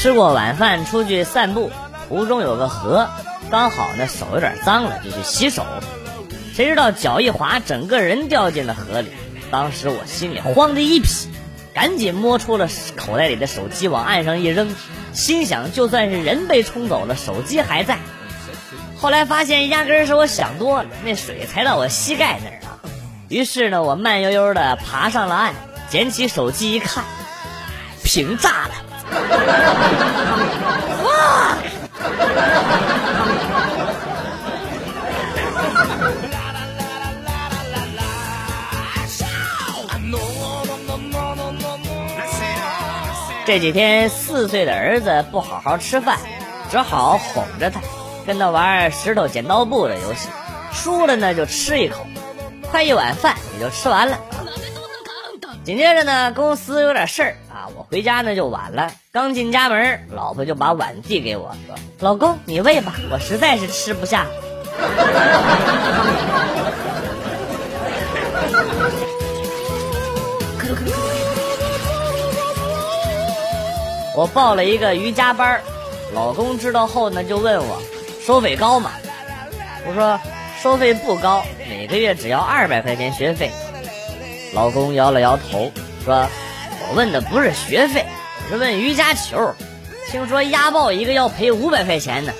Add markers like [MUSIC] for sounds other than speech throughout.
吃过晚饭出去散步，途中有个河，刚好呢手有点脏了，就去洗手。谁知道脚一滑，整个人掉进了河里。当时我心里慌的一批，赶紧摸出了口袋里的手机往岸上一扔，心想就算是人被冲走了，手机还在。后来发现压根儿是我想多了，那水才到我膝盖那儿啊。于是呢，我慢悠悠的爬上了岸，捡起手机一看，屏炸了。哇！这几天四岁的儿子不好好吃饭，只好哄着他，跟他玩石头剪刀布的游戏，输了呢就吃一口，快一碗饭也就吃完了。紧接着呢，公司有点事儿，我回家呢就晚了。刚进家门，老婆就把碗递给我说：“老公，你喂吧，我实在是吃不下。”我报了一个瑜伽班，老公知道后呢就问我收费高吗？我说收费不高，每个月只要二百块钱学费。老公摇了摇头，说：“问的不是学费，是问瑜伽球。听说压爆一个要赔五百块钱呢。”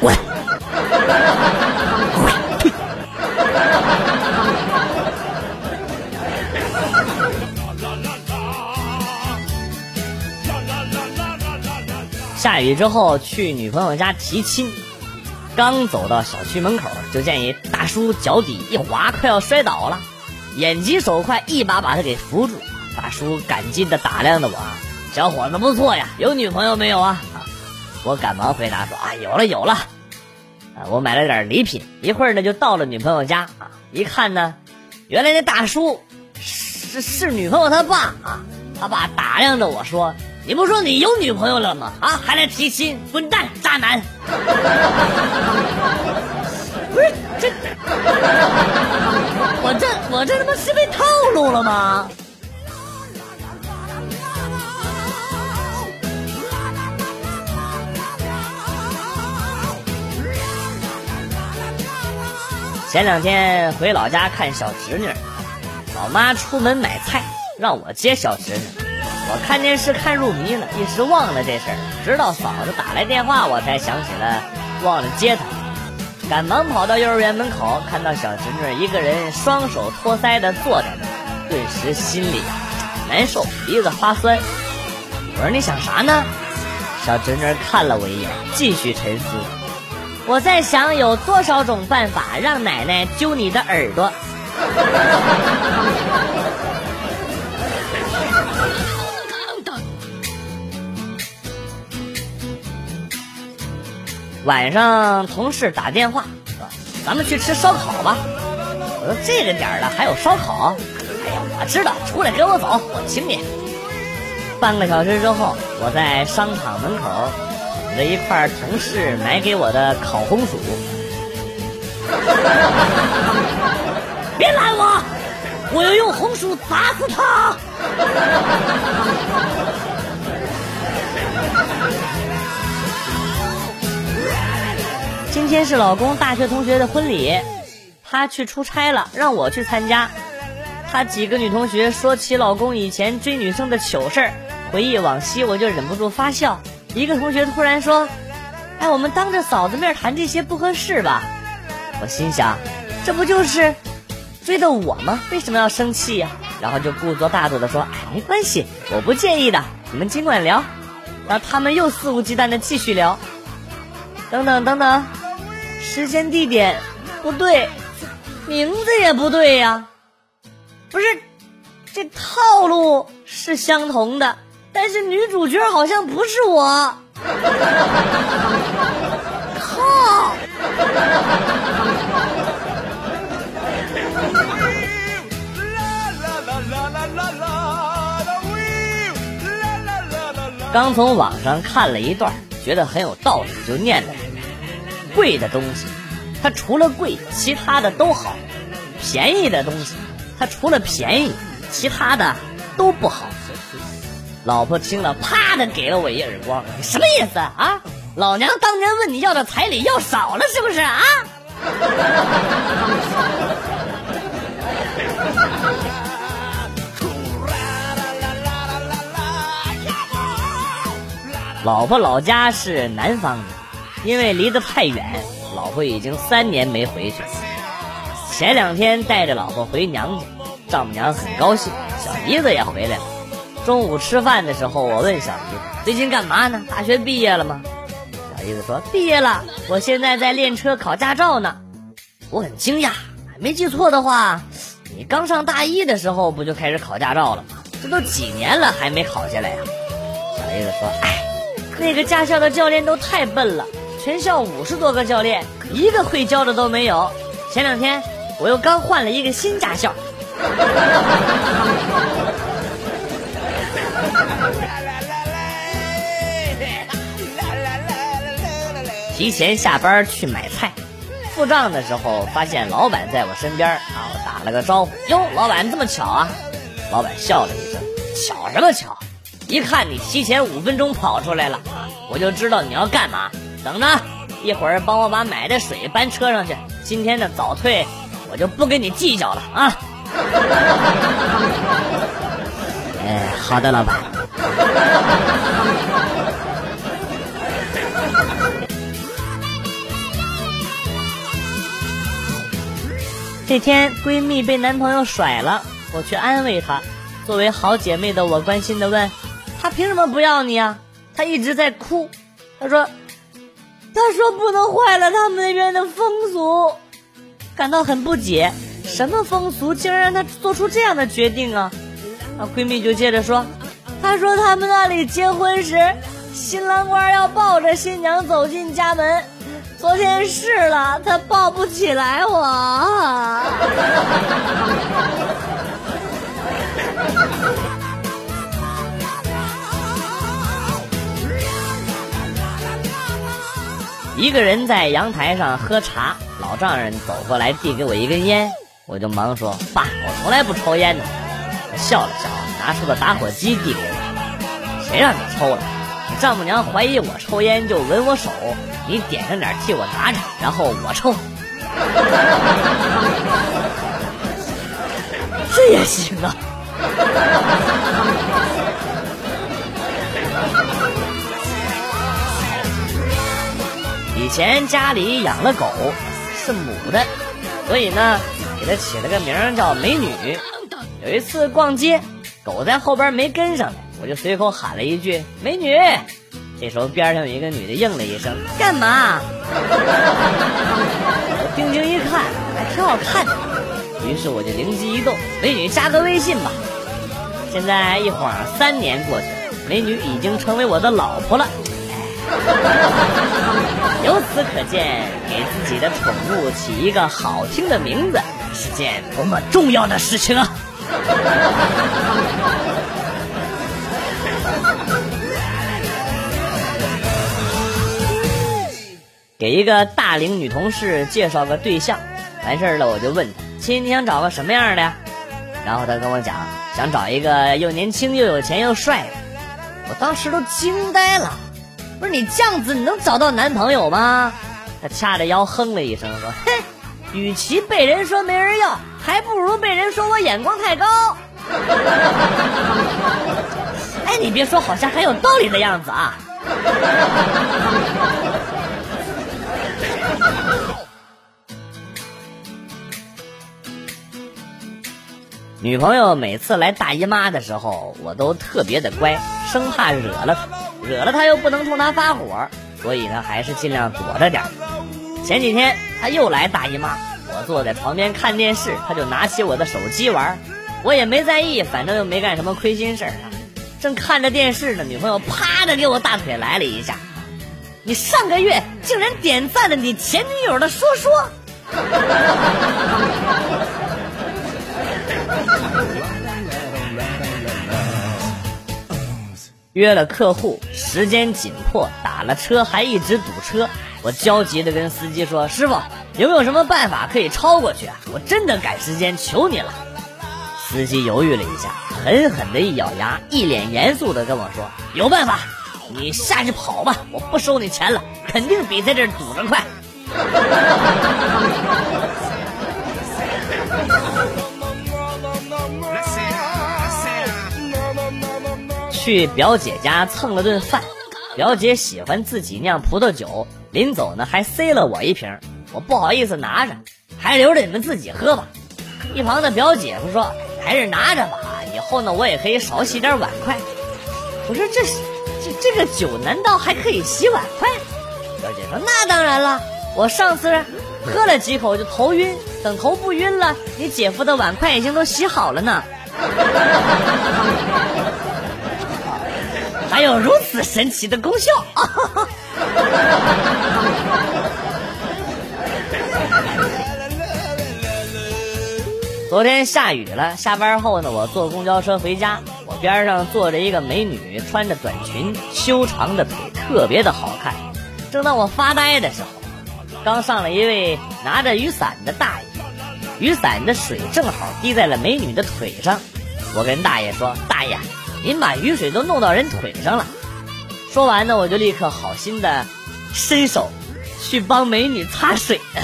滚！下雨之后去女朋友家提亲。刚走到小区门口，就见一大叔脚底一滑，快要摔倒了。眼疾手快，一把把他给扶住。大叔感激的打量着我：“小伙子不错呀，有女朋友没有啊？”我赶忙回答说：“啊，有了有了。”啊，我买了点礼品，一会儿呢就到了女朋友家。啊，一看呢，原来那大叔是是女朋友他爸啊。他爸打量着我说。你不说你有女朋友了吗？啊，还来提亲，滚蛋，渣男！了吗？前两天回老家看小侄女，老妈出门买菜，让我接小侄女。我看电视看入迷了，一时忘了这事儿。直到嫂子打来电话，我才想起了忘了接她。赶忙跑到幼儿园门口，看到小侄女一个人双手托腮的坐在那，顿时心里啊难受，鼻子发酸。我说你想啥呢？小侄女看了我一眼，继续沉思。我在想有多少种办法让奶奶揪你的耳朵。[LAUGHS] 晚上同事打电话说：“咱们去吃烧烤吧。”我说：“这个点了还有烧烤？”哎呀，我知道，出来跟我走，我请你。半个小时之后，我在商场门口捧着一块同事买给我的烤红薯。[LAUGHS] 别拦我，我要用红薯砸死他。今天是老公大学同学的婚礼，他去出差了，让我去参加。他几个女同学说起老公以前追女生的糗事儿，回忆往昔，我就忍不住发笑。一个同学突然说：“哎，我们当着嫂子面谈这些不合适吧？”我心想，这不就是追的我吗？为什么要生气呀？然后就故作大度的说：“哎，没关系，我不介意的，你们尽管聊。”然后他们又肆无忌惮的继续聊。等等等等。时间地点不对，名字也不对呀，不是，这套路是相同的，但是女主角好像不是我，靠！刚从网上看了一段，觉得很有道理，就念了。贵的东西，它除了贵，其他的都好；便宜的东西，它除了便宜，其他的都不好。老婆听了，啪的给了我一耳光，你什么意思啊？老娘当年问你要的彩礼要少了是不是啊？老婆老家是南方的，因为离得太远，老婆已经三年没回去。前两天带着老婆回娘家，丈母娘很高兴，小姨子也回来了。中午吃饭的时候，我问小姨子最近干嘛呢？大学毕业了吗？小姨子说毕业了，我现在在练车考驾照呢。我很惊讶，没记错的话，你刚上大一的时候不就开始考驾照了吗？这都几年了还没考下来呀？小姨子说，哎。那个驾校的教练都太笨了，全校五十多个教练，一个会教的都没有。前两天我又刚换了一个新驾校，提前下班去买菜，付账的时候发现老板在我身边，啊，我打了个招呼，哟，老板这么巧啊？老板笑了一声，巧什么巧？一看你提前五分钟跑出来了，我就知道你要干嘛。等着，一会儿帮我把买的水搬车上去。今天的早退，我就不跟你计较了啊！哎，好的，老板。这天，闺蜜被男朋友甩了，我去安慰她。作为好姐妹的我，关心的问。他凭什么不要你啊？他一直在哭。他说：“他说不能坏了他们那边的风俗，感到很不解。什么风俗竟然让他做出这样的决定啊？”啊，闺蜜就接着说：“她说他们那里结婚时，新郎官要抱着新娘走进家门。昨天试了，他抱不起来我。”一个人在阳台上喝茶，老丈人走过来递给我一根烟，我就忙说：“爸，我从来不抽烟的。”他笑了笑，拿出个打火机递给我：“谁让你抽了？你丈母娘怀疑我抽烟就闻我手，你点上点替我拿着，然后我抽。[LAUGHS] 这也行啊。”前家里养了狗，是母的，所以呢，给它起了个名叫美女。有一次逛街，狗在后边没跟上来，我就随口喊了一句“美女”。这时候边上有一个女的应了一声：“干嘛？” [LAUGHS] 我定睛一看，还挺好看的，于是我就灵机一动：“美女加个微信吧。”现在一晃三年过去了，美女已经成为我的老婆了。[LAUGHS] 由此可见，给自己的宠物起一个好听的名字是件多么重要的事情啊！[LAUGHS] 给一个大龄女同事介绍个对象，完事儿了我就问她：“亲，你想找个什么样的呀？”然后她跟我讲，想找一个又年轻又有钱又帅的。我当时都惊呆了。不是你这样子，你能找到男朋友吗？他掐着腰哼了一声，说：“哼，与其被人说没人要，还不如被人说我眼光太高。[LAUGHS] ”哎，你别说，好像很有道理的样子啊。[LAUGHS] 女朋友每次来大姨妈的时候，我都特别的乖，生怕惹了她。惹了他又不能冲他发火，所以呢还是尽量躲着点前几天他又来大姨妈，我坐在床边看电视，他就拿起我的手机玩，我也没在意，反正又没干什么亏心事儿。正看着电视呢，女朋友啪的给我大腿来了一下，你上个月竟然点赞了你前女友的说说。[LAUGHS] 约了客户，时间紧迫，打了车还一直堵车，我焦急的跟司机说：“师傅，有没有什么办法可以超过去啊？我真的赶时间，求你了。”司机犹豫了一下，狠狠的一咬牙，一脸严肃的跟我说：“有办法，你下去跑吧，我不收你钱了，肯定比在这儿堵着快。” [LAUGHS] 去表姐家蹭了顿饭，表姐喜欢自己酿葡萄酒，临走呢还塞了我一瓶，我不好意思拿着，还留着你们自己喝吧。一旁的表姐夫说：“还是拿着吧，以后呢我也可以少洗点碗筷。”我说：“这是这这个酒难道还可以洗碗筷？”表姐说：“那当然了，我上次喝了几口就头晕，等头不晕了，你姐夫的碗筷已经都洗好了呢。”还有如此神奇的功效！[LAUGHS] 昨天下雨了，下班后呢，我坐公交车回家，我边上坐着一个美女，穿着短裙，修长的腿特别的好看。正当我发呆的时候，刚上了一位拿着雨伞的大爷，雨伞的水正好滴在了美女的腿上。我跟大爷说：“大爷。”您把雨水都弄到人腿上了。说完呢，我就立刻好心的伸手去帮美女擦水。[LAUGHS]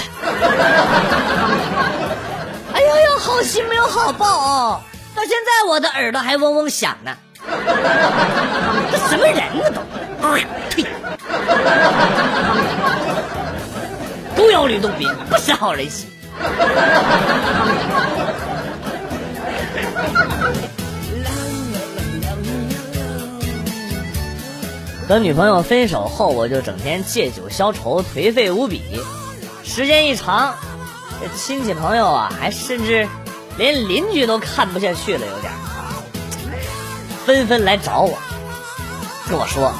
哎呦呦，好心没有好报哦！到现在我的耳朵还嗡嗡响呢。这什么人呢都？哎呀呸！狗咬吕洞宾，不识好人心。跟女朋友分手后，我就整天借酒消愁，颓废无比。时间一长，这亲戚朋友啊，还甚至连邻居都看不下去了，有点啊，纷纷来找我，跟我说：“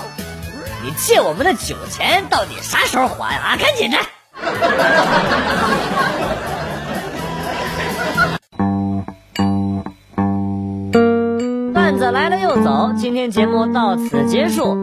你借我们的酒钱到底啥时候还啊？赶紧的！”段子来了又走，今天节目到此结束。